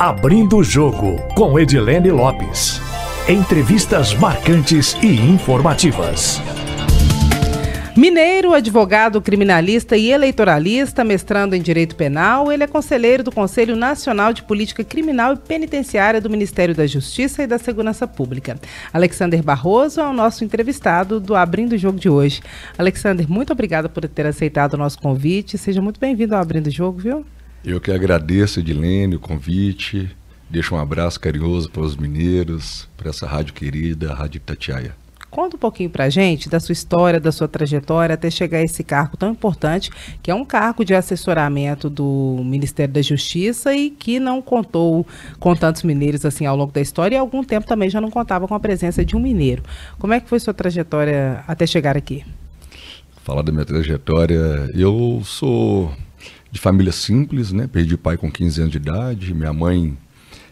Abrindo o Jogo, com Edilene Lopes. Entrevistas marcantes e informativas. Mineiro, advogado criminalista e eleitoralista, mestrando em Direito Penal, ele é conselheiro do Conselho Nacional de Política Criminal e Penitenciária do Ministério da Justiça e da Segurança Pública. Alexander Barroso é o nosso entrevistado do Abrindo o Jogo de hoje. Alexander, muito obrigada por ter aceitado o nosso convite. Seja muito bem-vindo ao Abrindo o Jogo, viu? Eu que agradeço, Edilene, o convite. Deixo um abraço carinhoso para os mineiros, para essa rádio querida, a Rádio Itatiaia. Conta um pouquinho para a gente da sua história, da sua trajetória até chegar a esse cargo tão importante, que é um cargo de assessoramento do Ministério da Justiça e que não contou com tantos mineiros assim ao longo da história e há algum tempo também já não contava com a presença de um mineiro. Como é que foi sua trajetória até chegar aqui? Falar da minha trajetória, eu sou de família simples, né? Perdi pai com 15 anos de idade, minha mãe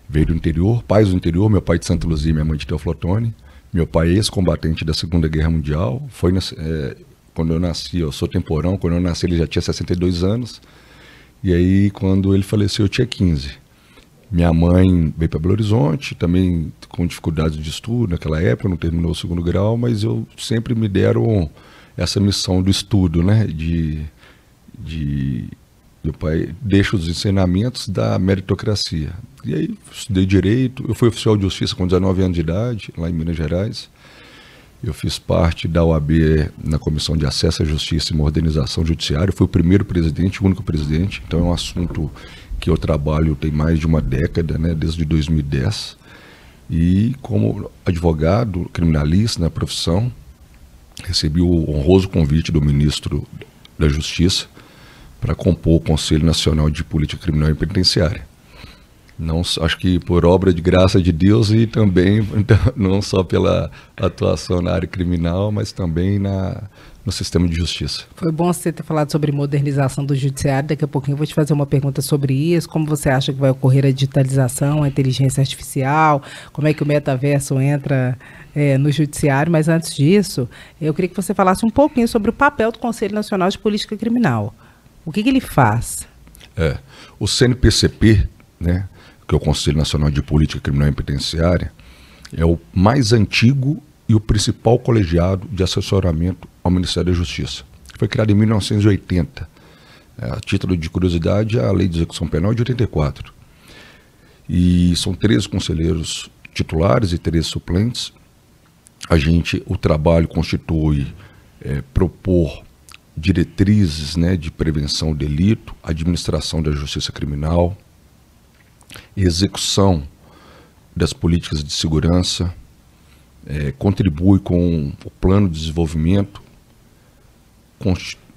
veio do interior, pais do interior, meu pai de Santa Luzia e minha mãe de Teoflotone. Meu pai é ex-combatente da Segunda Guerra Mundial, foi é, quando eu nasci, eu sou temporão, quando eu nasci ele já tinha 62 anos. E aí quando ele faleceu eu tinha 15. Minha mãe veio para Belo Horizonte, também com dificuldades de estudo naquela época, não terminou o segundo grau, mas eu sempre me deram essa missão do estudo, né, de, de meu pai deixa os ensinamentos da meritocracia. E aí estudei direito, eu fui oficial de justiça com 19 anos de idade, lá em Minas Gerais. Eu fiz parte da OAB na Comissão de Acesso à Justiça e Modernização Judiciária. Fui o primeiro presidente, o único presidente. Então é um assunto que eu trabalho tem mais de uma década, né, desde 2010. E como advogado criminalista na profissão, recebi o honroso convite do ministro da Justiça para compor o Conselho Nacional de Política Criminal e Penitenciária. Não, acho que por obra de graça de Deus e também então, não só pela atuação na área criminal, mas também na, no sistema de justiça. Foi bom você ter falado sobre modernização do judiciário. Daqui a pouquinho eu vou te fazer uma pergunta sobre isso. Como você acha que vai ocorrer a digitalização, a inteligência artificial? Como é que o metaverso entra é, no judiciário? Mas antes disso, eu queria que você falasse um pouquinho sobre o papel do Conselho Nacional de Política Criminal. O que, que ele faz? É, o CNPCP, né, que é o Conselho Nacional de Política Criminal e Penitenciária, é o mais antigo e o principal colegiado de assessoramento ao Ministério da Justiça. Foi criado em 1980. É, a título de curiosidade, a Lei de Execução Penal de 84. E são 13 conselheiros titulares e 13 suplentes. A gente, o trabalho constitui é, propor diretrizes né, de prevenção ao delito, administração da justiça criminal, execução das políticas de segurança, é, contribui com o plano de desenvolvimento,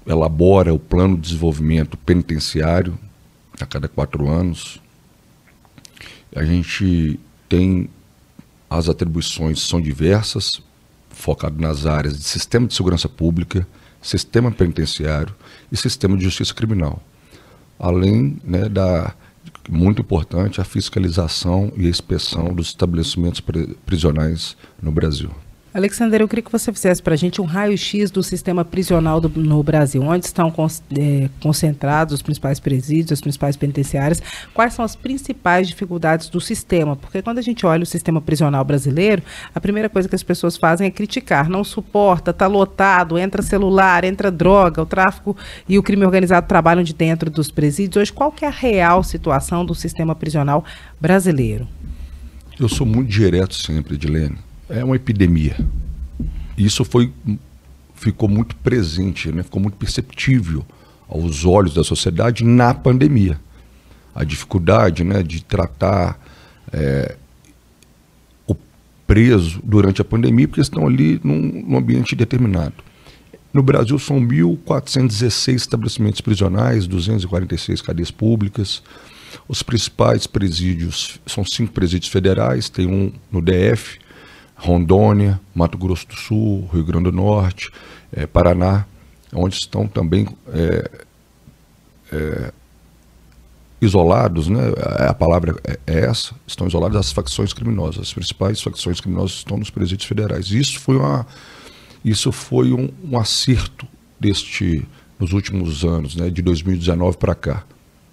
elabora o plano de desenvolvimento penitenciário a cada quatro anos. A gente tem as atribuições são diversas, focado nas áreas de sistema de segurança pública, sistema penitenciário e sistema de justiça criminal. Além né, da, muito importante, a fiscalização e a inspeção dos estabelecimentos prisionais no Brasil. Alexander, eu queria que você fizesse para a gente um raio-x do sistema prisional do, no Brasil. Onde estão é, concentrados os principais presídios, as principais penitenciárias? Quais são as principais dificuldades do sistema? Porque quando a gente olha o sistema prisional brasileiro, a primeira coisa que as pessoas fazem é criticar. Não suporta, está lotado, entra celular, entra droga, o tráfico e o crime organizado trabalham de dentro dos presídios. Hoje, qual que é a real situação do sistema prisional brasileiro? Eu sou muito direto sempre, Edilene é uma epidemia. Isso foi, ficou muito presente, né? ficou muito perceptível aos olhos da sociedade na pandemia. A dificuldade né, de tratar é, o preso durante a pandemia, porque estão ali num, num ambiente determinado. No Brasil são 1.416 estabelecimentos prisionais, 246 cadeias públicas. Os principais presídios são cinco presídios federais, tem um no DF, Rondônia, Mato Grosso do Sul, Rio Grande do Norte, é, Paraná, onde estão também é, é, isolados, né? a palavra é, é essa, estão isolados as facções criminosas. As principais facções criminosas estão nos presídios federais. Isso foi, uma, isso foi um, um acerto deste, nos últimos anos, né? de 2019 para cá.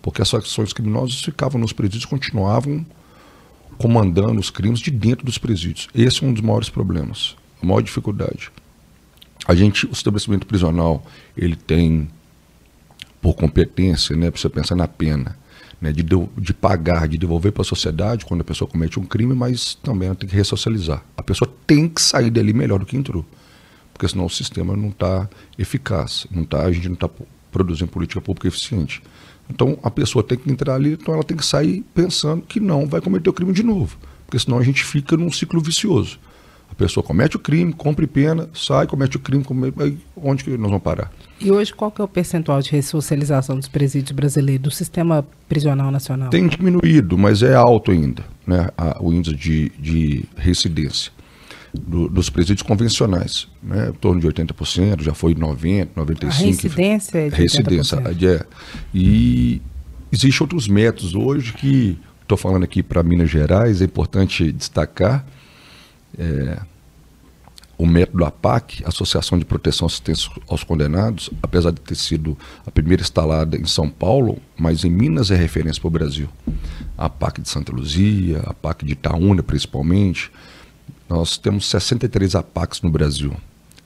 porque as facções criminosas ficavam nos presídios continuavam comandando os crimes de dentro dos presídios. Esse é um dos maiores problemas, a maior dificuldade. A gente, o estabelecimento prisional, ele tem por competência, né, para você pensar na pena, né, de, de pagar, de devolver para a sociedade quando a pessoa comete um crime, mas também ela tem que ressocializar. A pessoa tem que sair dali melhor do que entrou, porque senão o sistema não está eficaz, não tá, a gente não está produzindo política pública eficiente. Então a pessoa tem que entrar ali, então ela tem que sair pensando que não vai cometer o crime de novo, porque senão a gente fica num ciclo vicioso. A pessoa comete o crime, cumpre pena, sai, comete o crime, onde que nós vamos parar? E hoje qual que é o percentual de ressocialização dos presídios brasileiros, do sistema prisional nacional? Tem diminuído, mas é alto ainda, né, a, o índice de, de residência do, dos presídios convencionais, né, em torno de 80%, já foi 90%, 95%. A residência é de Residência, é. E existem outros métodos hoje que, estou falando aqui para Minas Gerais, é importante destacar, é, o método APAC, Associação de Proteção e Assistência aos Condenados, apesar de ter sido a primeira instalada em São Paulo, mas em Minas é referência para o Brasil. A APAC de Santa Luzia, a APAC de Itaúna, principalmente. Nós temos 63 APACs no Brasil.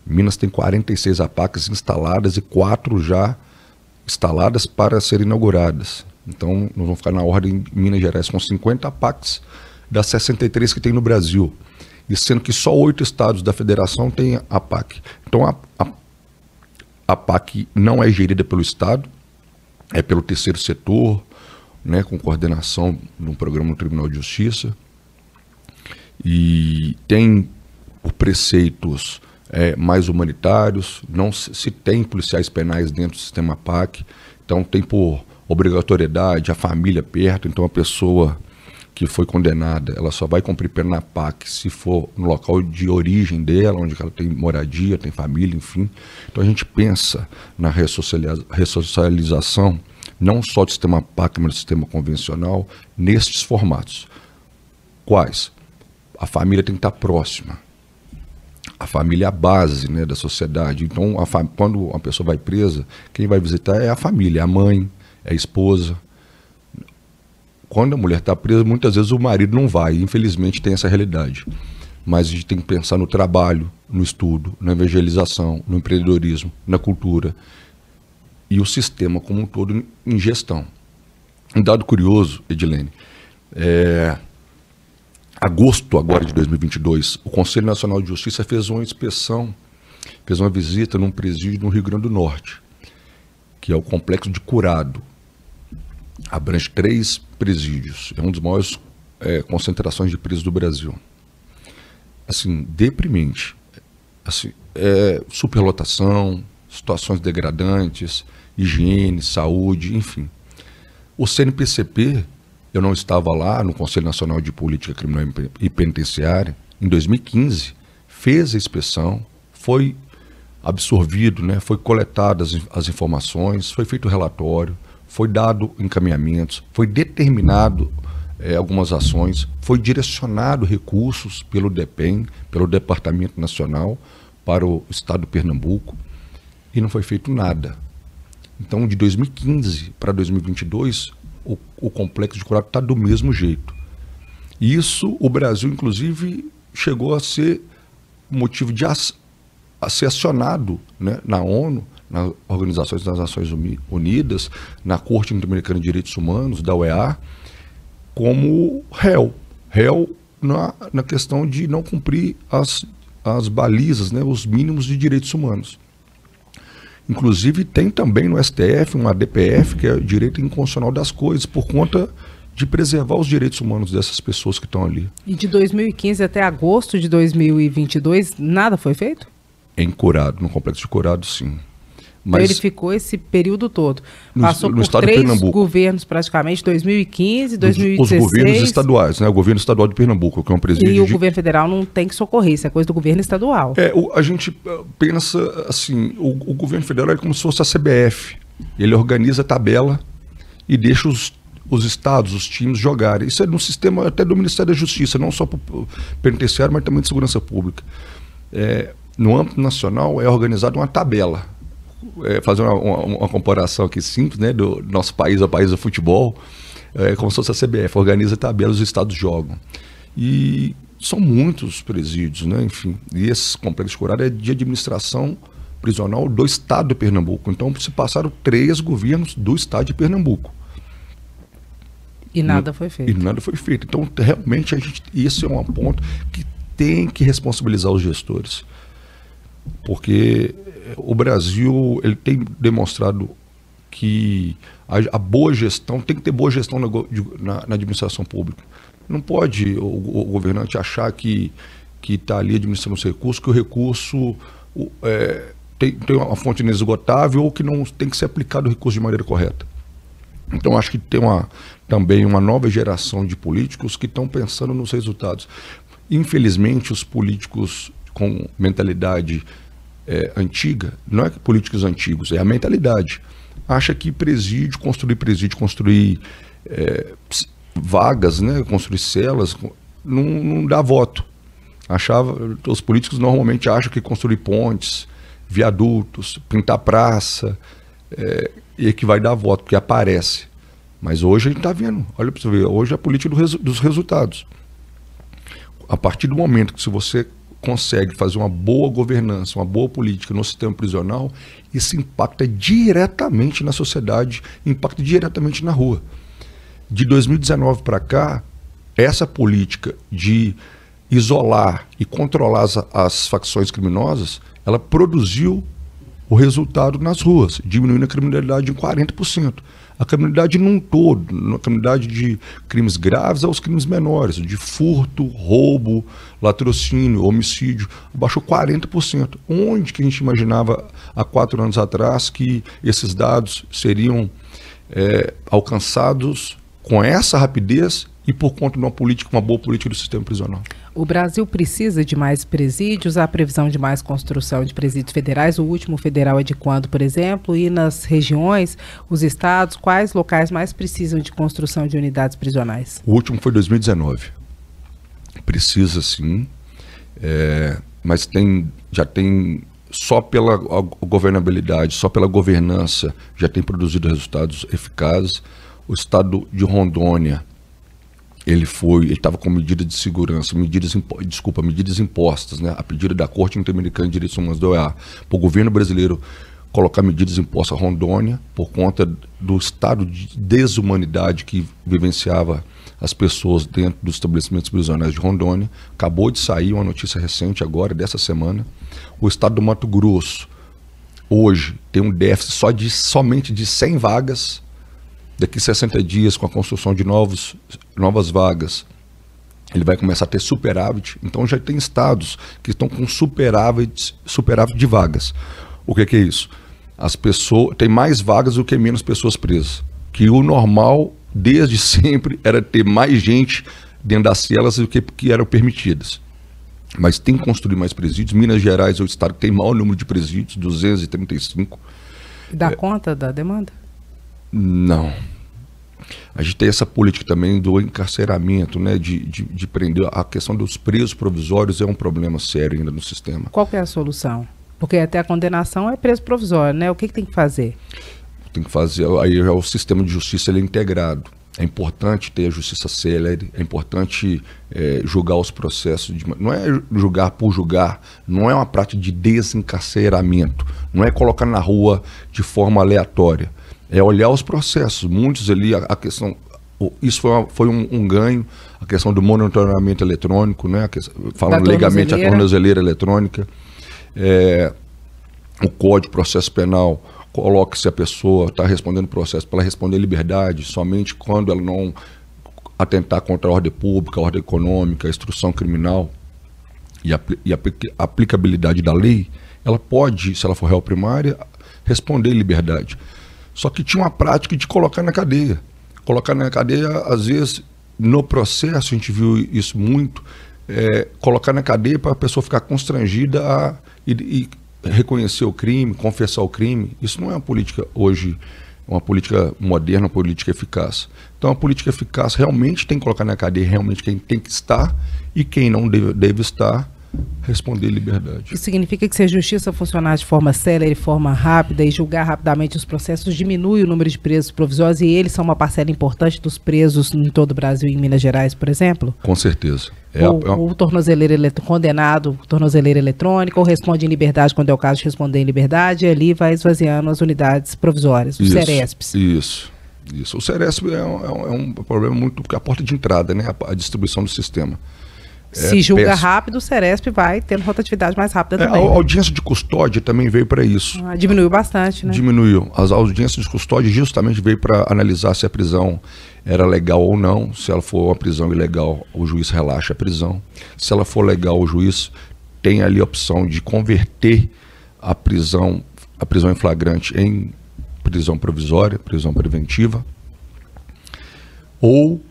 Minas tem 46 APACs instaladas e quatro já instaladas para serem inauguradas. Então, nós vamos ficar na ordem em Minas Gerais com 50 APACs das 63 que tem no Brasil e sendo que só oito estados da federação têm a PAC. Então a, a, a não é gerida pelo Estado, é pelo terceiro setor, né, com coordenação no programa do Tribunal de Justiça. E tem preceitos é, mais humanitários, não se, se, tem policiais penais dentro do sistema PAC, então tem por obrigatoriedade a família perto, então a pessoa que foi condenada, ela só vai cumprir pena na PAC se for no local de origem dela, onde ela tem moradia, tem família, enfim. Então a gente pensa na ressocialização não só do sistema PAC, mas do sistema convencional, nestes formatos. Quais? A família tem que estar próxima. A família é a base né, da sociedade. Então, a quando uma pessoa vai presa, quem vai visitar é a família, é a mãe, é a esposa, quando a mulher está presa, muitas vezes o marido não vai. Infelizmente tem essa realidade. Mas a gente tem que pensar no trabalho, no estudo, na evangelização, no empreendedorismo, na cultura e o sistema como um todo em gestão. Um dado curioso, Edilene, é, agosto agora de 2022, o Conselho Nacional de Justiça fez uma inspeção, fez uma visita num presídio no Rio Grande do Norte, que é o Complexo de Curado, abrange três presídios. É um dos maiores é, concentrações de presos do Brasil. Assim, deprimente. Assim, é, superlotação, situações degradantes, higiene, saúde, enfim. O CNPCP, eu não estava lá no Conselho Nacional de Política Criminal e Penitenciária, em 2015, fez a inspeção, foi absorvido, né, foi coletadas as, as informações, foi feito o relatório, foi dado encaminhamentos, foi determinado é, algumas ações, foi direcionado recursos pelo DEPEN, pelo Departamento Nacional, para o Estado de Pernambuco, e não foi feito nada. Então, de 2015 para 2022, o, o complexo de Curado está do mesmo jeito. Isso, o Brasil, inclusive, chegou a ser motivo de a ser acionado né, na ONU nas organizações das Nações Unidas, na Corte Interamericana de Direitos Humanos, da OEA, como réu. Réu na, na questão de não cumprir as, as balizas, né, os mínimos de direitos humanos. Inclusive, tem também no STF uma DPF, que é o direito inconstitucional das coisas, por conta de preservar os direitos humanos dessas pessoas que estão ali. E de 2015 até agosto de 2022, nada foi feito? Em Curado, no complexo de Curado, sim. Mas então ele ficou esse período todo. No, Passou no por três governos praticamente, 2015, 2016. Os, os governos estaduais, né? O governo estadual de Pernambuco, que é um presidente. E o de... governo federal não tem que socorrer, isso é coisa do governo estadual. É, o, a gente uh, pensa assim, o, o, governo federal é como se fosse a CBF. Ele organiza a tabela e deixa os, os estados, os times jogarem. Isso é no sistema até do Ministério da Justiça, não só para o penitenciário, mas também de segurança pública. É, no âmbito nacional é organizada uma tabela é, fazer uma, uma, uma, comparação aqui simples, né, do nosso país ao país do futebol, é como se fosse a CBF, organiza tabelas, os estados jogam. E são muitos presídios, né, enfim. E esse complexo curário é de administração prisional do estado de Pernambuco. Então se passaram três governos do estado de Pernambuco. E nada foi feito. E nada foi feito. Então, realmente, a gente, isso é um ponto que tem que responsabilizar os gestores. Porque o Brasil ele tem demonstrado que a, a boa gestão tem que ter boa gestão na, na, na administração pública. Não pode o, o, governante achar que que está ali administrando os recursos, que o recurso o, é, tem, tem uma fonte inesgotável ou que não tem que ser aplicado o recurso de maneira correta. Então acho que tem uma, também uma nova geração de políticos que estão pensando nos resultados. Infelizmente, os políticos com mentalidade é, antiga, não é políticos antigos, é a mentalidade. Acha que presídio, construir presídio, construir é, vagas, né, construir celas, não, não dá voto. Achava, os políticos normalmente acham que construir pontes, viadutos, pintar praça, é, e que vai dar voto, porque aparece. Mas hoje a gente está vendo, olha para você ver, hoje é a política do resu dos resultados. A partir do momento que se você consegue fazer uma boa governança, uma boa política no sistema prisional, isso impacta diretamente na sociedade, impacta diretamente na rua. De 2019 para cá, essa política de isolar e controlar as, as facções criminosas, ela produziu o resultado nas ruas, diminuindo a criminalidade em 40%. A criminalidade num todo, a criminalidade de crimes graves aos crimes menores, de furto, roubo, latrocínio, homicídio, baixou 40%. Onde que a gente imaginava há quatro anos atrás que esses dados seriam é, alcançados com essa rapidez e por conta de uma política, uma boa política do sistema prisional. O Brasil precisa de mais presídios, há previsão de mais construção de presídios federais. O último federal é de quando, por exemplo? E nas regiões, os estados, quais locais mais precisam de construção de unidades prisionais? O último foi 2019. Precisa sim, é, mas tem, já tem só pela governabilidade, só pela governança, já tem produzido resultados eficazes. O estado de Rondônia ele foi, ele estava com medidas de segurança, medidas, desculpa, medidas impostas, né, a pedido da Corte Interamericana de Direitos Humanos da OEA, para o governo brasileiro colocar medidas impostas a Rondônia por conta do estado de desumanidade que vivenciava as pessoas dentro dos estabelecimentos prisionais de Rondônia. Acabou de sair uma notícia recente agora, dessa semana. O estado do Mato Grosso, hoje, tem um déficit só de, somente de 100 vagas daqui 60 dias, com a construção de novos, novas vagas, ele vai começar a ter superávit. Então já tem estados que estão com superávit, superávit de vagas. O que, que é isso? As pessoas tem mais vagas do que menos pessoas presas. Que o normal, desde sempre, era ter mais gente dentro das celas do que, que eram permitidas. Mas tem que construir mais presídios. Minas Gerais é o estado que tem maior número de presídios, 235. Dá é, conta da demanda? Não. A gente tem essa política também do encarceramento, né, de, de, de, prender. A questão dos presos provisórios é um problema sério ainda no sistema. Qual é a solução? Porque até a condenação é preso provisório, né? O que, que tem que fazer? Tem que fazer. Aí já o sistema de justiça ele é integrado. É importante ter a justiça célere, é importante é, julgar os processos. De, não é julgar por julgar, não é uma prática de desencarceramento, não é colocar na rua de forma aleatória é olhar os processos. Muitos ali, a, a questão. Isso foi, uma, foi um, um, ganho, a questão do monitoramento eletrônico, né? Questão, falando legamente, a tornozeleira eletrônica. É, o Código de Processo Penal coloca se a pessoa está respondendo o processo para responder liberdade somente quando ela não atentar contra a ordem pública, a ordem econômica, a instrução criminal e a, e a aplicabilidade da lei, ela pode, se ela for réu primária, responder liberdade. Só que tinha uma prática de colocar na cadeia. Colocar na cadeia, às vezes, no processo, a gente viu isso muito, é, colocar na cadeia para a pessoa ficar constrangida a, e, e reconhecer o crime, confessar o crime. Isso não é uma política hoje, uma política moderna, uma política eficaz. Então, a política eficaz realmente tem que colocar na cadeia realmente quem tem que estar e quem não deve, deve estar responder em liberdade. Isso significa que se a justiça funcionar de forma célere, de forma rápida e julgar rapidamente os processos, diminui o número de presos provisórios e eles são uma parcela importante dos presos em todo o Brasil e em Minas Gerais, por exemplo? Com certeza. É ou, a, é ou tornozeleiro condenado, tornozeleira eletrônica, ou responde em liberdade quando é o caso de responder em liberdade, e ali vai esvaziando as unidades provisórias, os CERESPs. Isso. Isso. O Ceresp é um, é um é problema muito. porque é a porta de entrada, né? A, a distribuição do sistema. Se é julga péssimo. rápido, o Ceresp vai tendo rotatividade mais rápida também. É, a audiência de custódia também veio para isso. Ah, diminuiu bastante, né? Diminuiu. As audiências de custódia justamente veio para analisar se a prisão era legal ou não. Se ela for uma prisão ilegal, o juiz relaxa a prisão. Se ela for legal, o juiz tem ali a opção de converter a prisão, a prisão em flagrante em prisão provisória, prisão preventiva, ou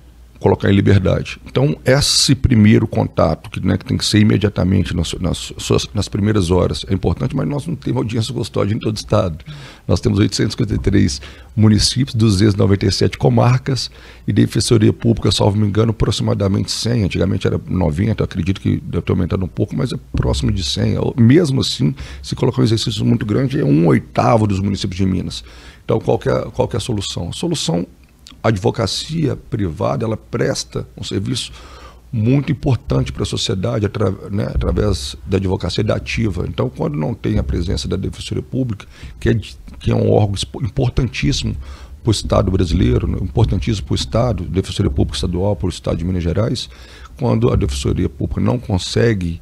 colocar em liberdade. Então, esse primeiro contato, que, né, que tem que ser imediatamente nas, nas, nas, primeiras horas, é importante, mas nós não temos audiência custódia em todo o estado. Nós temos 853 municípios, 297 comarcas e defensoria pública, salvo me engano, aproximadamente 100. Antigamente era 90, acredito que deve ter aumentado um pouco, mas é próximo de 100. Mesmo assim, se colocar um exercício muito grande, é um oitavo dos municípios de Minas. Então, qual é, qual é a solução? A solução a advocacia privada ela presta um serviço muito importante para a sociedade atra, né, através da advocacia ativa. Então, quando não tem a presença da Defensoria Pública, que é, que é um órgão importantíssimo para o Estado brasileiro, né, importantíssimo para o Estado, Defensoria Pública Estadual, para o Estado de Minas Gerais, quando a Defensoria Pública não consegue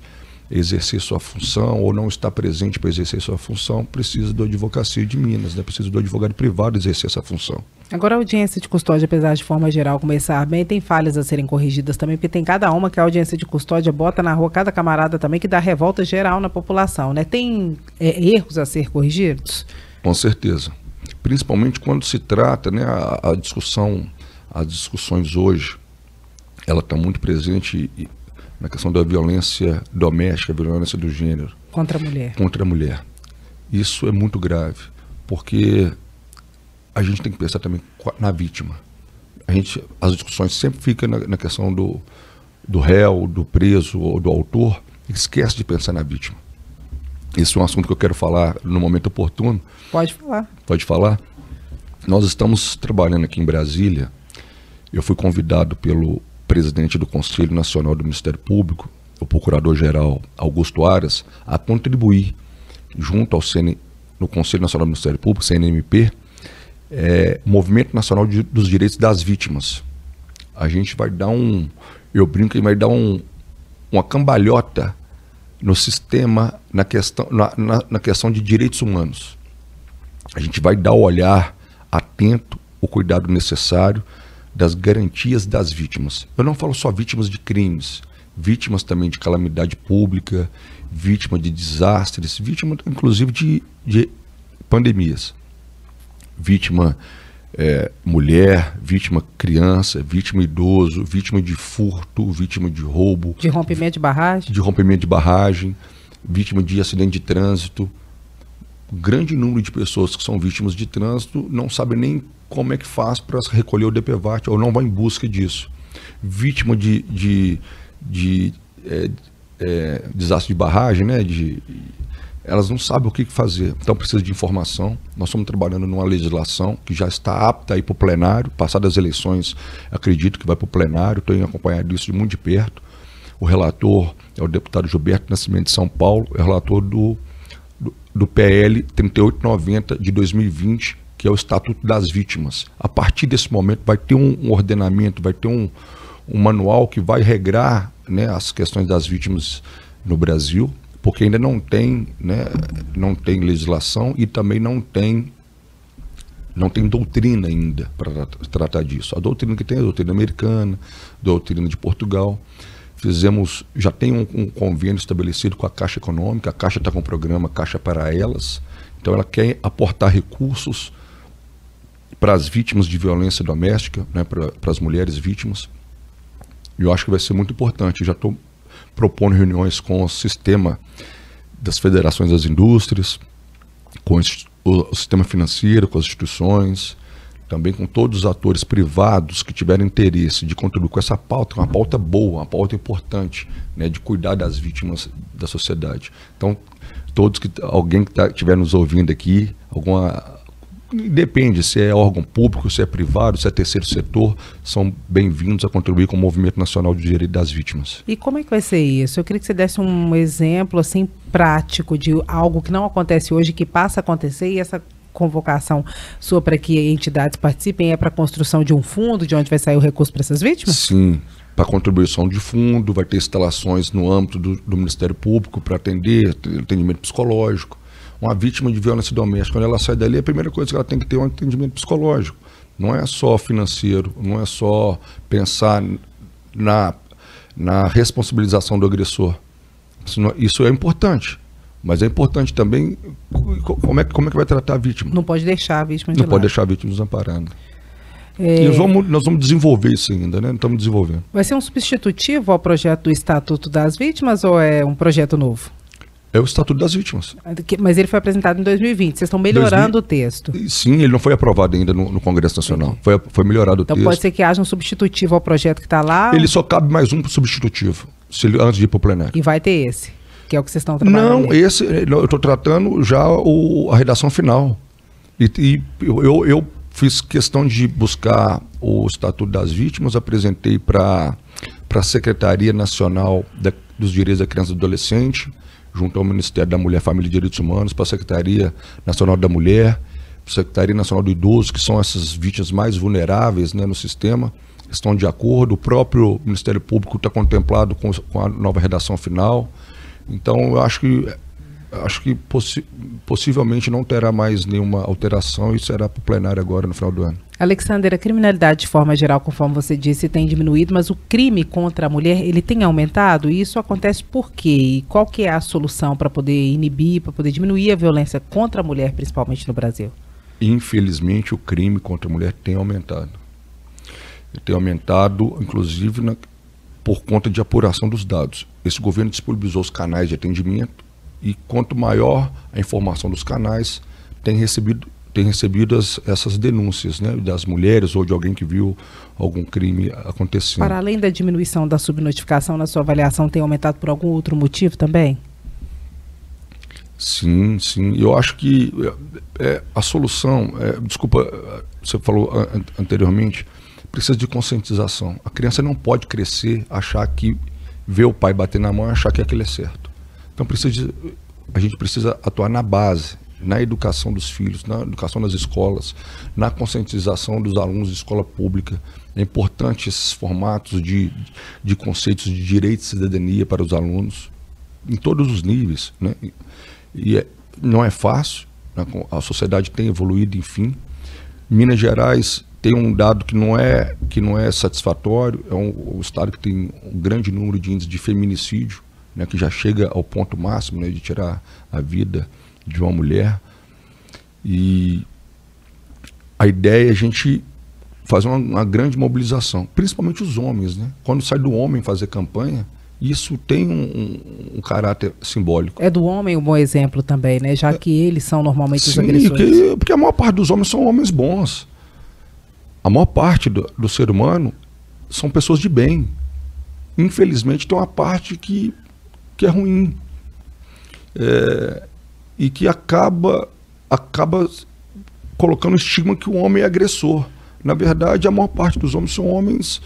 exercer sua função ou não está presente para exercer sua função, precisa do advocacia de Minas, né? precisa do advogado privado exercer essa função. Agora, a audiência de custódia, apesar de forma geral começar bem, tem falhas a serem corrigidas também, porque tem cada uma que a audiência de custódia bota na rua, cada camarada também, que dá revolta geral na população. Né? Tem é, erros a ser corrigidos? Com certeza. Principalmente quando se trata, né, a, a discussão, as discussões hoje, ela está muito presente na questão da violência doméstica, violência do gênero. Contra a mulher. Contra a mulher. Isso é muito grave, porque a gente tem que pensar também na vítima. A gente, as discussões sempre ficam na, na questão do, do réu, do preso ou do autor, esquece de pensar na vítima. Esse é um assunto que eu quero falar no momento oportuno. Pode falar. Pode falar. Nós estamos trabalhando aqui em Brasília. Eu fui convidado pelo presidente do Conselho Nacional do Ministério Público, o procurador-geral Augusto Aras, a contribuir junto ao CN, no Conselho Nacional do Ministério Público, CNMP, é, Movimento Nacional de, dos Direitos das Vítimas. A gente vai dar um, eu brinco que vai dar um, uma cambalhota no sistema, na questão, na, na, na questão de direitos humanos. A gente vai dar o olhar atento, o cuidado necessário das garantias das vítimas. Eu não falo só vítimas de crimes, vítimas também de calamidade pública, vítima de desastres, vítima inclusive de, de pandemias. Vítima é, mulher, vítima criança, vítima idoso, vítima de furto, vítima de roubo. De rompimento de barragem? De rompimento de barragem, vítima de acidente de trânsito. Grande número de pessoas que são vítimas de trânsito não sabem nem como é que faz para recolher o DPVAT ou não vai em busca disso. Vítima de, de, de é, é, desastre de barragem, né? De, elas não sabem o que fazer, então precisa de informação. Nós estamos trabalhando numa legislação que já está apta a ir para o plenário. Passadas as eleições, acredito que vai para o plenário, estou acompanhando isso de muito de perto. O relator é o deputado Gilberto Nascimento de São Paulo, é relator do, do, PL 3890 de 2020, que é o Estatuto das Vítimas. A partir desse momento vai ter um, um ordenamento, vai ter um, um manual que vai regrar né, as questões das vítimas no Brasil, porque ainda não tem, né, não tem legislação e também não tem não tem doutrina ainda para tratar disso. A doutrina que tem é a doutrina americana, doutrina de Portugal. Fizemos, já tem um, um convênio estabelecido com a Caixa Econômica, a Caixa está com o programa Caixa para Elas, então ela quer aportar recursos para as vítimas de violência doméstica, né, para, as mulheres vítimas. E eu acho que vai ser muito importante. Já estou propondo reuniões com o sistema das federações das indústrias, com o sistema financeiro, com as instituições, também com todos os atores privados que tiverem interesse de contribuir com essa pauta, uma pauta boa, uma pauta importante, né, de cuidar das vítimas da sociedade. Então, todos que alguém que tá, estiver nos ouvindo aqui, alguma Depende se é órgão público, se é privado, se é terceiro setor, são bem-vindos a contribuir com o Movimento Nacional de Direito das Vítimas. E como é que vai ser isso? Eu queria que você desse um exemplo assim prático de algo que não acontece hoje, que passa a acontecer e essa convocação sua para que entidades participem é para a construção de um fundo, de onde vai sair o recurso para essas vítimas? Sim, para contribuição de fundo, vai ter instalações no âmbito do, do Ministério Público para atender, atendimento psicológico uma vítima de violência doméstica, quando ela sai dali, a primeira coisa que ela tem que ter é um atendimento psicológico. Não é só financeiro, não é só pensar na, na responsabilização do agressor. Isso, isso é importante. Mas é importante também como é, como é que vai tratar a vítima. Não pode deixar a vítima de Não lado. pode deixar a vítima desamparada. É... E nós vamos, nós vamos desenvolver isso ainda, né? Estamos desenvolvendo. Vai ser um substitutivo ao projeto do Estatuto das Vítimas ou é um projeto novo? É o Estatuto das Vítimas. Mas ele foi apresentado em 2020. Vocês estão melhorando 2000... o texto. Sim, ele não foi aprovado ainda no, no Congresso Nacional. Foi, foi melhorado então o texto. Então pode ser que haja um substitutivo ao projeto que está lá? Ele só cabe mais um substitutivo, se ele, antes de ir para o plenário. E vai ter esse, que é o que vocês estão trabalhando? Não, esse, eu estou tratando já o, a redação final. E, e eu, eu fiz questão de buscar o Estatuto das Vítimas, apresentei para a Secretaria Nacional da, dos Direitos da Criança e do Adolescente, junto ao Ministério da Mulher, Família e Direitos Humanos, para a Secretaria Nacional da Mulher, para a Secretaria Nacional do Idoso, que são essas vítimas mais vulneráveis né, no sistema, estão de acordo. O próprio Ministério Público está contemplado com, a nova redação final. Então, eu acho que acho que possi possivelmente não terá mais nenhuma alteração e será para o plenário agora no final do ano. Alexander, a criminalidade de forma geral, conforme você disse, tem diminuído, mas o crime contra a mulher, ele tem aumentado? E isso acontece por quê? E qual que é a solução para poder inibir, para poder diminuir a violência contra a mulher, principalmente no Brasil? Infelizmente, o crime contra a mulher tem aumentado. Ele tem aumentado, inclusive, na, por conta de apuração dos dados. Esse governo disponibilizou os canais de atendimento e quanto maior a informação dos canais, tem recebido, tem recebido as, essas denúncias né, das mulheres ou de alguém que viu algum crime acontecendo. Para além da diminuição da subnotificação, na sua avaliação, tem aumentado por algum outro motivo também? Sim, sim. Eu acho que é, é a solução, é, desculpa, você falou an anteriormente, precisa de conscientização. A criança não pode crescer, achar que ver o pai bater na mão e achar que aquilo é certo. Então precisa de, a gente precisa atuar na base, na educação dos filhos, na educação das escolas, na conscientização dos alunos de escola pública. É importante esses formatos de, de conceitos de direito e cidadania para os alunos, em todos os níveis. Né? E é, não é fácil, né? a sociedade tem evoluído, enfim. Minas Gerais tem um dado que não é, que não é satisfatório, é um, um estado que tem um grande número de índices de feminicídio né, que já chega ao ponto máximo né, de tirar a vida de uma mulher. E a ideia é a gente fazer uma, uma, grande mobilização, principalmente os homens. Né? Quando sai do homem fazer campanha, isso tem um, um, um, caráter simbólico. É do homem um bom exemplo também, né? já que eles são normalmente Sim, os agressores. Que, porque a maior parte dos homens são homens bons. A maior parte do, do ser humano são pessoas de bem. Infelizmente, tem uma parte que que é ruim. É, e que acaba, acaba colocando o estigma que o homem é agressor. Na verdade, a maior parte dos homens são homens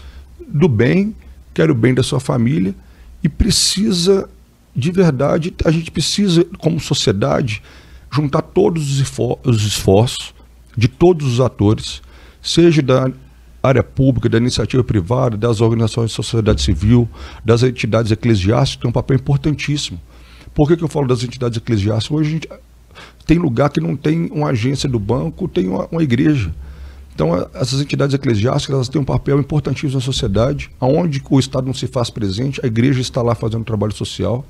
do bem, quer o bem da sua família e precisa, de verdade, a gente precisa, como sociedade, juntar todos os esforços de todos os atores, seja da área pública, da iniciativa privada, das organizações de sociedade civil, das entidades eclesiásticas, tem um papel importantíssimo. Por que, que eu falo das entidades eclesiásticas? Hoje a gente tem lugar que não tem uma agência do banco, tem uma, uma igreja. Então, essas entidades eclesiásticas elas têm um papel importantíssimo na sociedade, aonde o Estado não se faz presente, a igreja está lá fazendo trabalho social.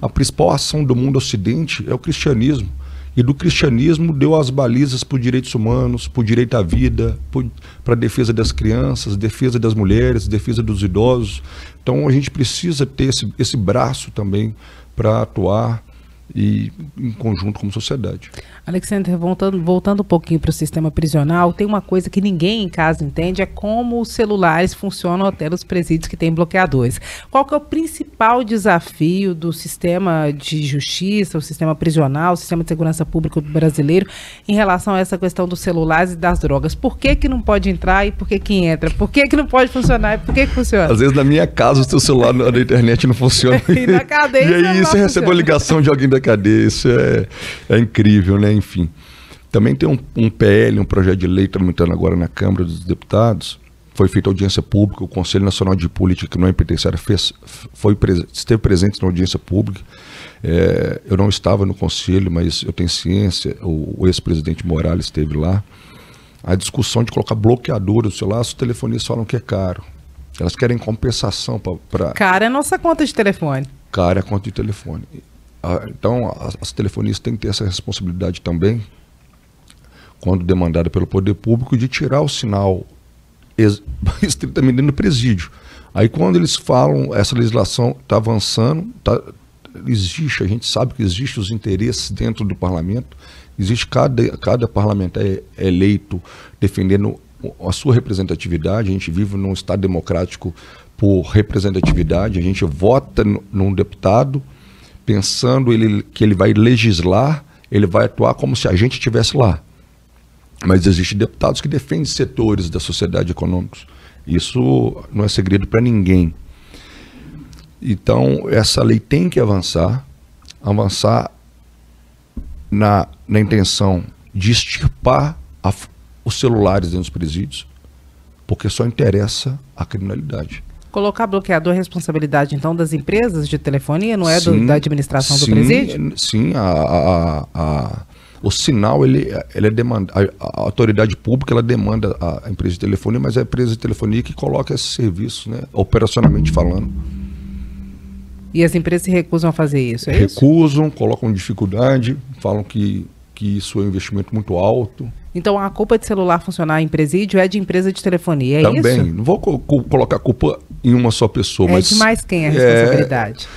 A principal ação do mundo ocidente é o cristianismo e do cristianismo deu as balizas para os direitos humanos, para o direito à vida, para a defesa das crianças, defesa das mulheres, defesa dos idosos. Então a gente precisa ter esse, esse braço também para atuar e em conjunto como sociedade. Alexandre, voltando, voltando um pouquinho para o sistema prisional, tem uma coisa que ninguém em casa entende, é como os celulares funcionam até nos presídios que têm bloqueadores. Qual que é o principal desafio do sistema de justiça, o sistema prisional, o sistema de segurança pública brasileiro em relação a essa questão dos celulares e das drogas? Por que que não pode entrar e por que que entra? Por que que não pode funcionar e por que que funciona? Às vezes na minha casa o seu celular na internet não funciona. e na cadeia E aí você recebe uma ligação de alguém cadeia, isso é, é incrível, né? Enfim. Também tem um, um PL, um projeto de lei tramitando agora na Câmara dos Deputados. Foi feita audiência pública, o Conselho Nacional de Política Não Penitenciária fez, foi, esteve presente na audiência pública. É, eu não estava no conselho, mas eu tenho ciência, o, o ex-presidente Morales esteve lá. A discussão de colocar bloqueador no celular, os telefonistas falam que é caro. Elas querem compensação para. Cara é nossa conta de telefone. Cara é a conta de telefone. Então, as, as telefonistas têm que ter essa responsabilidade também, quando demandada pelo poder público, de tirar o sinal estritamente do presídio. Aí, quando eles falam, essa legislação está avançando, tá, existe, a gente sabe que existe os interesses dentro do parlamento, existe cada, cada parlamentar é, é eleito defendendo a sua representatividade, a gente vive num Estado democrático por representatividade, a gente vota num deputado pensando ele, que ele vai legislar, ele vai atuar como se a gente estivesse lá. Mas existem deputados que defendem setores da sociedade econômica. Isso não é segredo para ninguém. Então, essa lei tem que avançar avançar na, na intenção de extirpar a, os celulares dentro dos presídios, porque só interessa a criminalidade. Colocar bloqueador é responsabilidade, então, das empresas de telefonia, não é sim, do, da administração sim, do presídio? Sim, a, a, a, o sinal, ele, ele é demanda, a, autoridade pública, ela demanda a empresa de telefonia, mas é a empresa de telefonia que coloca esse serviço, né, operacionalmente falando. E as empresas se recusam a fazer isso, é Recusam, isso? colocam dificuldade, falam que, que isso é um investimento muito alto. Então a culpa de celular funcionar em presídio é de empresa de telefonia, é Também. isso? Também. Não vou co colocar culpa em uma só pessoa, é mas. É demais quem é a responsabilidade?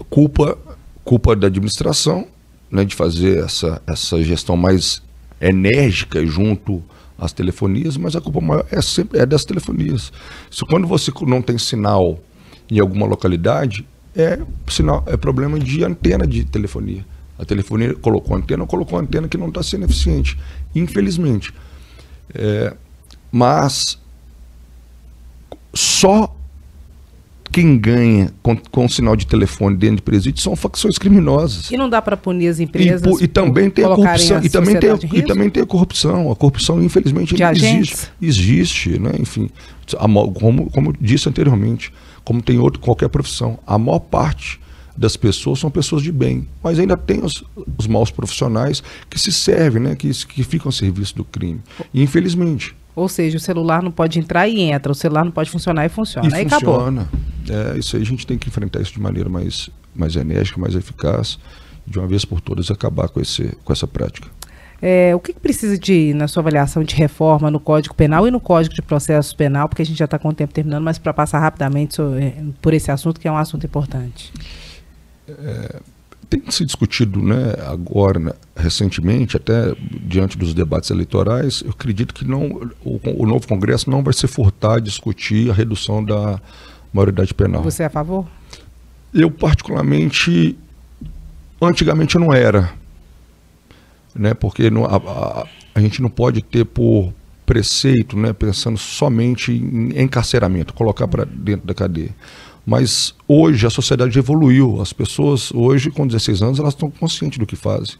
É culpa, culpa da administração, né, de fazer essa, essa gestão mais enérgica junto às telefonias, mas a culpa maior é sempre é das telefonias. Se quando você não tem sinal em alguma localidade, é sinal, é problema de antena de telefonia. A telefonia colocou antena, colocou antena que não está sendo eficiente, infelizmente. É, mas só quem ganha com, com sinal de telefone dentro de presídio são facções criminosas. E não dá para punir as empresas. E, e também tem a corrupção. E também tem, e também tem a corrupção. A corrupção, infelizmente, existe. Existe, né? Enfim, a, como, como disse anteriormente, como tem outro, qualquer profissão, a maior parte das pessoas são pessoas de bem, mas ainda tem os, os maus profissionais que se servem, né, que, que ficam a serviço do crime. E, infelizmente. Ou seja, o celular não pode entrar e entra, o celular não pode funcionar e funciona. E aí funciona. Acabou. É, isso aí a gente tem que enfrentar isso de maneira mais, mais enérgica, mais eficaz, de uma vez por todas acabar com, esse, com essa prática. É, o que, que, precisa de, na sua avaliação, de reforma no Código Penal e no Código de Processo Penal, porque a gente já está com o tempo terminando, mas para passar rapidamente sobre, é, por esse assunto, que é um assunto importante. É, tem se discutido né, agora, né, recentemente, até diante dos debates eleitorais, eu acredito que não, o, o, novo Congresso não vai se furtar a discutir a redução da maioridade penal. Você é a favor? Eu, particularmente, antigamente eu não era né? Porque não, a, a, a, gente não pode ter por preceito, né? Pensando somente em encarceramento, colocar para dentro da cadeia. Mas hoje a sociedade evoluiu. As pessoas hoje com 16 anos elas estão conscientes do que fazem.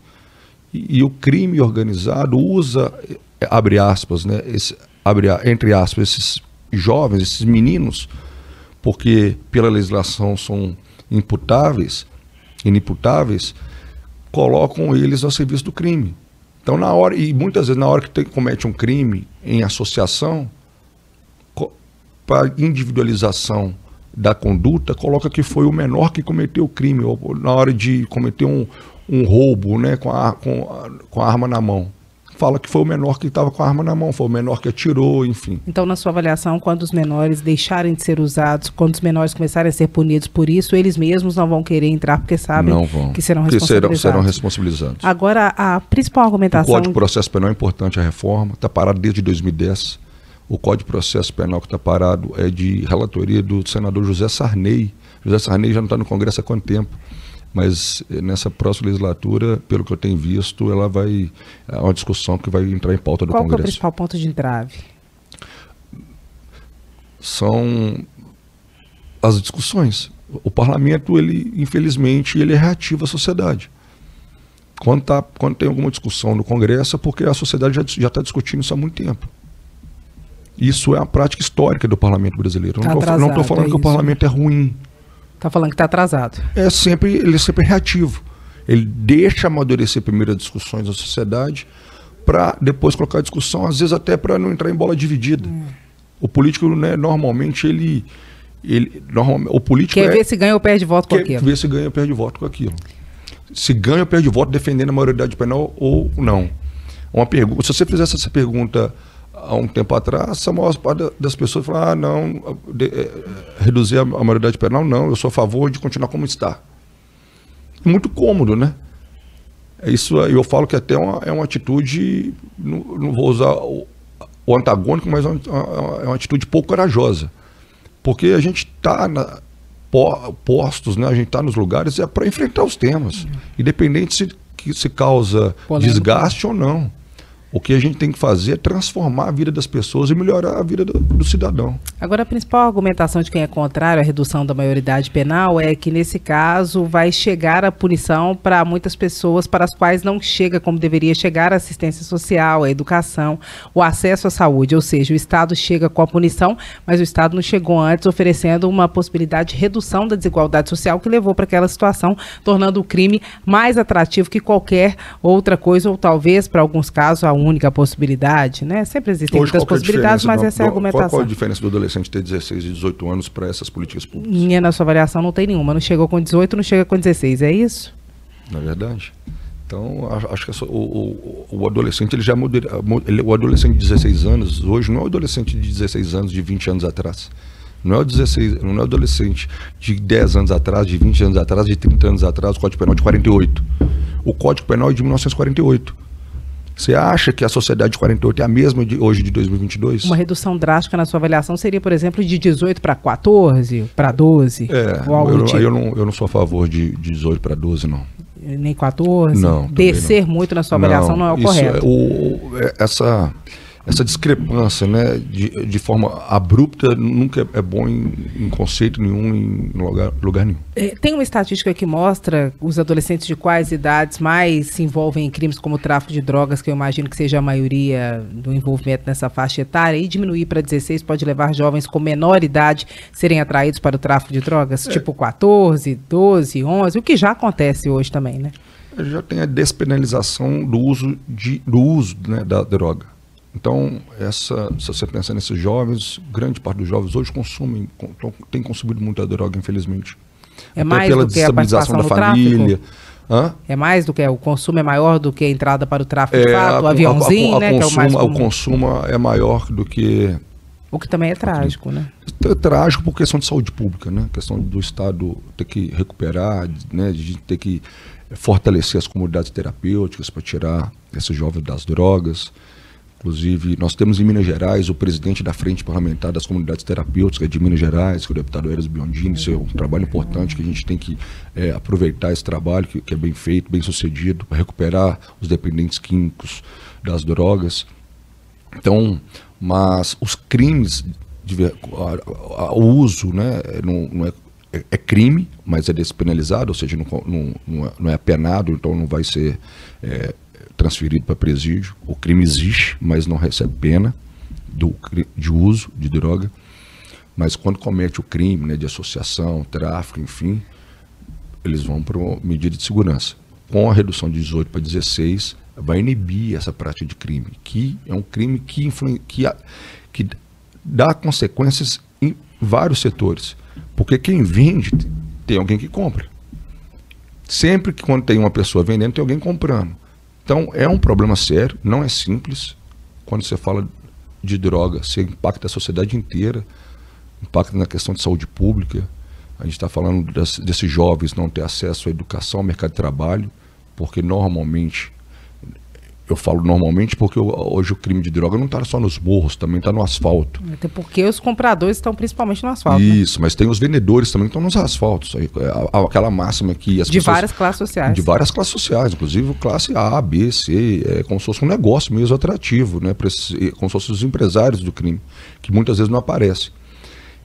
E, e o crime organizado usa abre aspas, né? Esse, abre entre aspas esses jovens, esses meninos, porque pela legislação são imputáveis, inimputáveis, colocam eles ao serviço do crime. Então, na hora, e muitas vezes, na hora que tem, comete um crime em associação, para individualização da conduta, coloca que foi o menor que cometeu o crime, ou na hora de cometer um, um roubo né, com, a, com, a, com a arma na mão. fala que foi o menor que estava com a arma na mão, foi o menor que atirou, enfim. Então, na sua avaliação, quando os menores deixarem de ser usados, quando os menores começarem a ser punidos por isso, eles mesmos não vão querer entrar porque sabem que serão responsabilizados. Serão, serão responsabilizados. Agora, a principal argumentação... O Código de Processo Penal é importante, a reforma, está parado desde 2010. O Código de Processo Penal que está parado é de relatoria do senador José Sarney. José Sarney já não está no Congresso há quanto tempo? mas eh, nessa próxima legislatura, pelo que eu tenho visto, ela vai é uma discussão que vai entrar em pauta do Qual Congresso. Qual é o principal ponto de entrave? São as discussões. O parlamento, ele, infelizmente, ele é reativo à sociedade. Quando, tá, quando tem alguma discussão no Congresso, é porque a sociedade já está discutindo isso há muito tempo. Isso é a prática histórica do parlamento brasileiro. Tá não estou falando é que o parlamento é ruim. Está falando que está atrasado. É sempre, ele é sempre reativo. Ele deixa amadurecer primeiro as discussões da sociedade para depois colocar a discussão, às vezes até para não entrar em bola dividida. Hum. O político, né, normalmente, ele. ele normalmente, o político quer é, ver se ganha ou perde voto com aquilo. Quer ver se ganha ou perde voto com aquilo. Se ganha ou perde voto defendendo a maioridade penal ou não. Uma pergunta, se você fizesse essa pergunta há um tempo atrás, a maior parte das pessoas falaram, ah, não, de, é, reduzir a, a maioridade penal, não, eu sou a favor de continuar como está. É muito cômodo, né? É isso eu falo que até uma, é uma atitude, não, não vou usar o, o antagônico, mas é uma, é uma, atitude pouco corajosa. Porque a gente está postos, né? a gente está nos lugares é para enfrentar os temas, independente se, que se causa Polêmica. desgaste ou não. O que a gente tem que fazer é transformar a vida das pessoas e melhorar a vida do, do, cidadão. Agora, a principal argumentação de quem é contrário à redução da maioridade penal é que, nesse caso, vai chegar a punição para muitas pessoas para as quais não chega como deveria chegar a assistência social, a educação, o acesso à saúde. Ou seja, o Estado chega com a punição, mas o Estado não chegou antes oferecendo uma possibilidade de redução da desigualdade social que levou para aquela situação, tornando o crime mais atrativo que qualquer outra coisa, ou talvez, para alguns casos, a única possibilidade, né? Sempre existem Hoje, muitas é possibilidades, mas essa é a argumentação. Qual, qual a diferença do adolescente ter 16 e 18 anos para essas políticas públicas? Minha, na sua avaliação, não tem nenhuma. Não chegou com 18, não chega com 16, é isso? Na verdade. Então, acho que o, o, o, adolescente, ele já ele, o adolescente de 16 anos, hoje não é o adolescente de 16 anos, de 20 anos atrás. Não é o 16, não é o adolescente de 10 anos atrás, de 20 anos atrás, de 30 anos atrás, o Código Penal de 48. O Código Penal é de 1948. Você acha que a sociedade de 48 é a mesma de hoje de 2022? Uma redução drástica na sua avaliação seria, por exemplo, de 18 para 14, para 12? É, eu, tipo? eu, não, eu não sou a favor de, de 18 para 12, não. Nem 14? Não. Descer não. muito na sua avaliação não, não é o correto. É, o, é, essa essa discrepância né, de, de forma abrupta nunca é, é bom em, em, conceito nenhum, em lugar, lugar nenhum. É, tem uma estatística que mostra os adolescentes de quais idades mais se envolvem em crimes como tráfico de drogas, que eu imagino que seja a maioria do envolvimento nessa faixa etária, e diminuir para 16 pode levar jovens com menor idade serem atraídos para o tráfico de drogas, é. tipo 14, 12, 11, o que já acontece hoje também, né? Já tem a despenalização do uso, de, do uso né, da droga. Então, essa, se você pensar nesses jovens, grande parte dos jovens hoje consumem, tem consumido muita droga, infelizmente. É Até mais pela do que a participação da família. É mais do que o consumo é maior do que a entrada para o tráfico de é, fato, o aviãozinho, a, a, a, né? Consumo, que é o, mais comum. o consumo é maior do que o que também é trágico, né? É trágico por questão de saúde pública, né? questão do Estado ter que recuperar, né? de ter que fortalecer as comunidades terapêuticas para tirar esses jovens das drogas. Inclusive, nós temos em Minas Gerais o presidente da Frente Parlamentar das Comunidades Terapêuticas de Minas Gerais, que é o deputado Eras Biondini. Isso é um trabalho importante que a gente tem que é, aproveitar esse trabalho, que, que, é bem feito, bem sucedido, para recuperar os dependentes químicos das drogas. Então, mas os crimes, de, o uso, né, não, não é, é, é, crime, mas é despenalizado, ou seja, não, não, não, é, não é penado, então não vai ser. É, transferido para presídio. O crime existe, mas não recebe pena do, de uso de droga. Mas quando comete o crime né, de associação, tráfico, enfim, eles vão para medida de segurança. Com a redução de 18 para 16, vai inibir essa prática de crime, que é um crime que, que, que dá consequências em vários setores. Porque quem vende tem alguém que compra. Sempre que quando tem uma pessoa vendendo, tem alguém comprando. Então, é um problema sério, não é simples. Quando você fala de droga, você impacta a sociedade inteira, impacta na questão de saúde pública. A gente está falando desses jovens não ter acesso à educação, ao mercado de trabalho, porque normalmente eu falo normalmente porque hoje o crime de droga não está só nos morros, também está no asfalto. Até porque os compradores estão principalmente no asfalto. Né? Isso, né? mas tem os vendedores também que estão nos asfaltos. É, aquela máxima que as De pessoas, várias classes sociais. De várias classes sociais, inclusive classe A, B, C, é como se fosse um negócio mesmo atrativo, né? como se fossem os empresários do crime, que muitas vezes não aparecem.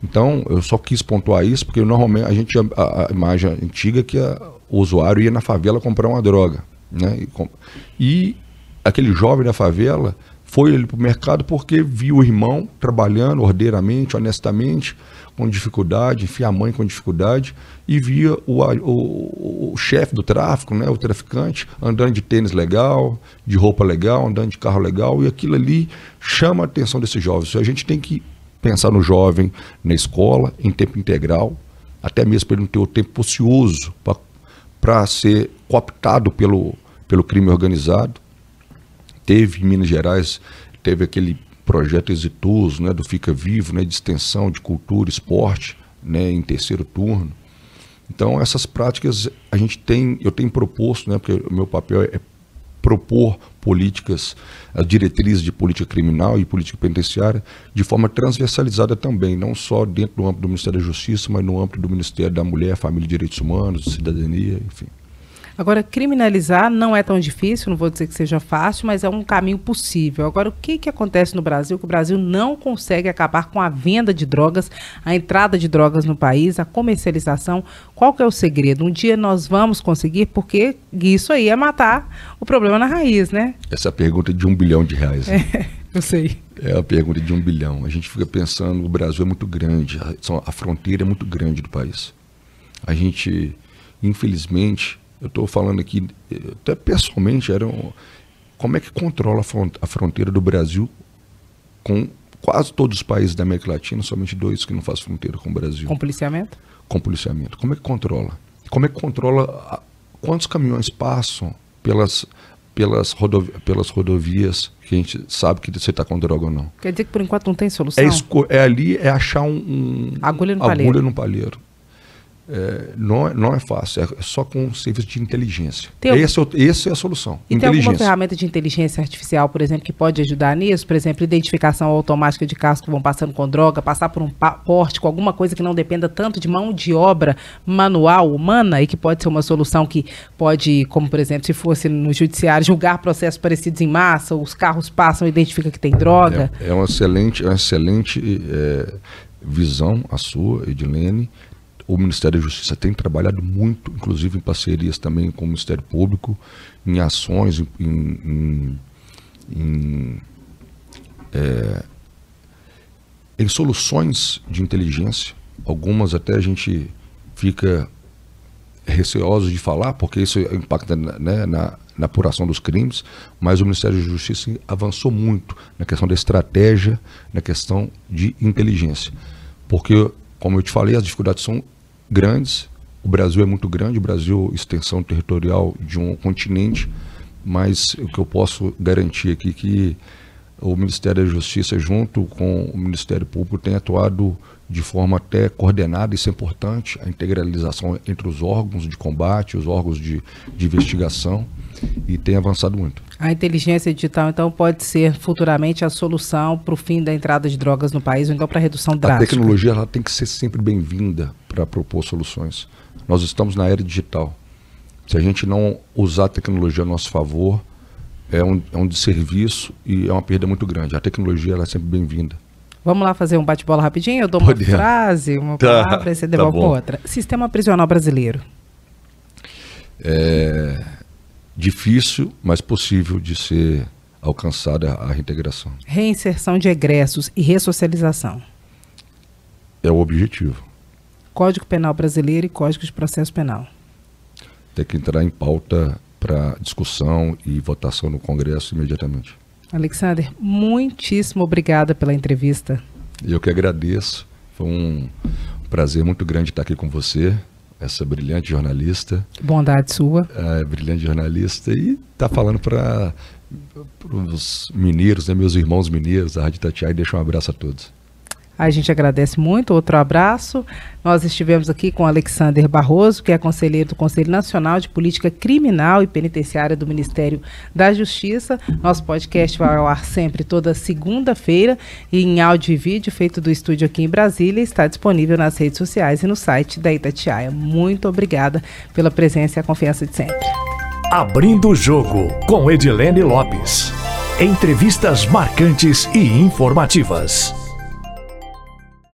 Então, eu só quis pontuar isso porque normalmente a gente a, a imagem antiga é que a, o usuário ia na favela comprar uma droga, né? E, e aquele jovem da favela foi ele para o mercado porque viu o irmão trabalhando ordeiramente, honestamente, com dificuldade, enfim, a mãe com dificuldade, e via o, o, o chefe do tráfico, né, o traficante, andando de tênis legal, de roupa legal, andando de carro legal, e aquilo ali chama a atenção desses jovens. A gente tem que pensar no jovem na escola, em tempo integral, até mesmo para ele não ter o tempo ocioso para ser cooptado pelo, pelo crime organizado teve em Minas Gerais, teve aquele projeto exitoso né, do Fica Vivo, né, de extensão de cultura, esporte, né, em terceiro turno. Então essas práticas a gente tem, eu tenho proposto, né, porque o meu papel é propor políticas, as diretrizes de política criminal e política penitenciária de forma transversalizada também, não só dentro do âmbito do Ministério da Justiça, mas no âmbito do Ministério da Mulher, Família e Direitos Humanos, Cidadania, enfim. Agora, criminalizar não é tão difícil, não vou dizer que seja fácil, mas é um caminho possível. Agora, o que, que acontece no Brasil? Que o Brasil não consegue acabar com a venda de drogas, a entrada de drogas no país, a comercialização. Qual que é o segredo? Um dia nós vamos conseguir, porque isso aí é matar o problema na raiz, né? Essa é pergunta de um bilhão de reais. Né? É, eu sei. É a pergunta de um bilhão. A gente fica pensando, o Brasil é muito grande, a, a fronteira é muito grande do país. A gente, infelizmente, eu estou falando aqui, até pessoalmente, era um, como é que controla a fronteira do Brasil com quase todos os países da América Latina, somente dois que não fazem fronteira com o Brasil. Com policiamento? Com policiamento. Como é que controla? Como é que controla a, quantos caminhões passam pelas, pelas, rodovi pelas rodovias que a gente sabe que você está com droga ou não? Quer dizer que por enquanto não tem solução? É, é ali, é achar um, um agulha no agulha palheiro. No palheiro é, não, é, não é fácil, é só com serviço de inteligência. Tem esse, é, é a solução. E tem alguma ferramenta de inteligência artificial, por exemplo, que pode ajudar nisso? Por exemplo, identificação automática de carros que vão passando com droga, passar por um porte com alguma coisa que não dependa tanto de mão de obra manual, humana, e que pode ser uma solução que pode, como por exemplo, se fosse no judiciário, julgar processos parecidos em massa, os carros passam e identifica que tem droga. É, é uma excelente, é uma excelente é, visão a sua, Edilene o Ministério da Justiça tem trabalhado muito, inclusive em parcerias também com o Ministério Público, em ações, em, em, em, é, em soluções de inteligência. Algumas até a gente fica receoso de falar, porque isso impacta né, na, na apuração dos crimes, mas o Ministério da Justiça avançou muito na questão da estratégia, na questão de inteligência. Porque, como eu te falei, as dificuldades são grandes. O Brasil é muito grande, o Brasil extensão territorial de um continente, mas o que eu posso garantir aqui é que o Ministério da Justiça, junto com o Ministério Público, tem atuado de forma até coordenada, isso é importante, a integralização entre os órgãos de combate, os órgãos de, de investigação, e tem avançado muito. A inteligência digital, então, pode ser futuramente a solução para o fim da entrada de drogas no país, ou então para a redução drástica? A tecnologia ela tem que ser sempre bem-vinda para propor soluções. Nós estamos na era digital. Se a gente não usar a tecnologia a nosso favor, é um, é um desserviço e é uma perda muito grande. A tecnologia ela é sempre bem-vinda. Vamos lá fazer um bate-bola rapidinho? Eu dou uma frase, uma tá, palavra, e você tá devolve tá outra. Sistema prisional brasileiro. É difícil, mas possível de ser alcançada a reintegração. Reinserção de egressos e ressocialização. É o objetivo. Código Penal Brasileiro e Código de Processo Penal. Tem que entrar em pauta para discussão e votação no Congresso imediatamente. Alexander, muitíssimo obrigada pela entrevista. Eu que agradeço. Foi um prazer muito grande estar aqui com você. Essa brilhante jornalista. Bondade sua. É, brilhante jornalista e está falando para os mineiros, né, meus irmãos mineiros, a Rádio Tatiaia, deixa um abraço a todos. A gente agradece muito. Outro abraço. Nós estivemos aqui com Alexander Barroso, que é conselheiro do Conselho Nacional de Política Criminal e Penitenciária do Ministério da Justiça. Nosso podcast vai ao ar sempre toda segunda-feira e em áudio e vídeo, feito do estúdio aqui em Brasília, está disponível nas redes sociais e no site da Itatiaia. Muito obrigada pela presença e a confiança de sempre. Abrindo o jogo com Edilene Lopes. Entrevistas marcantes e informativas.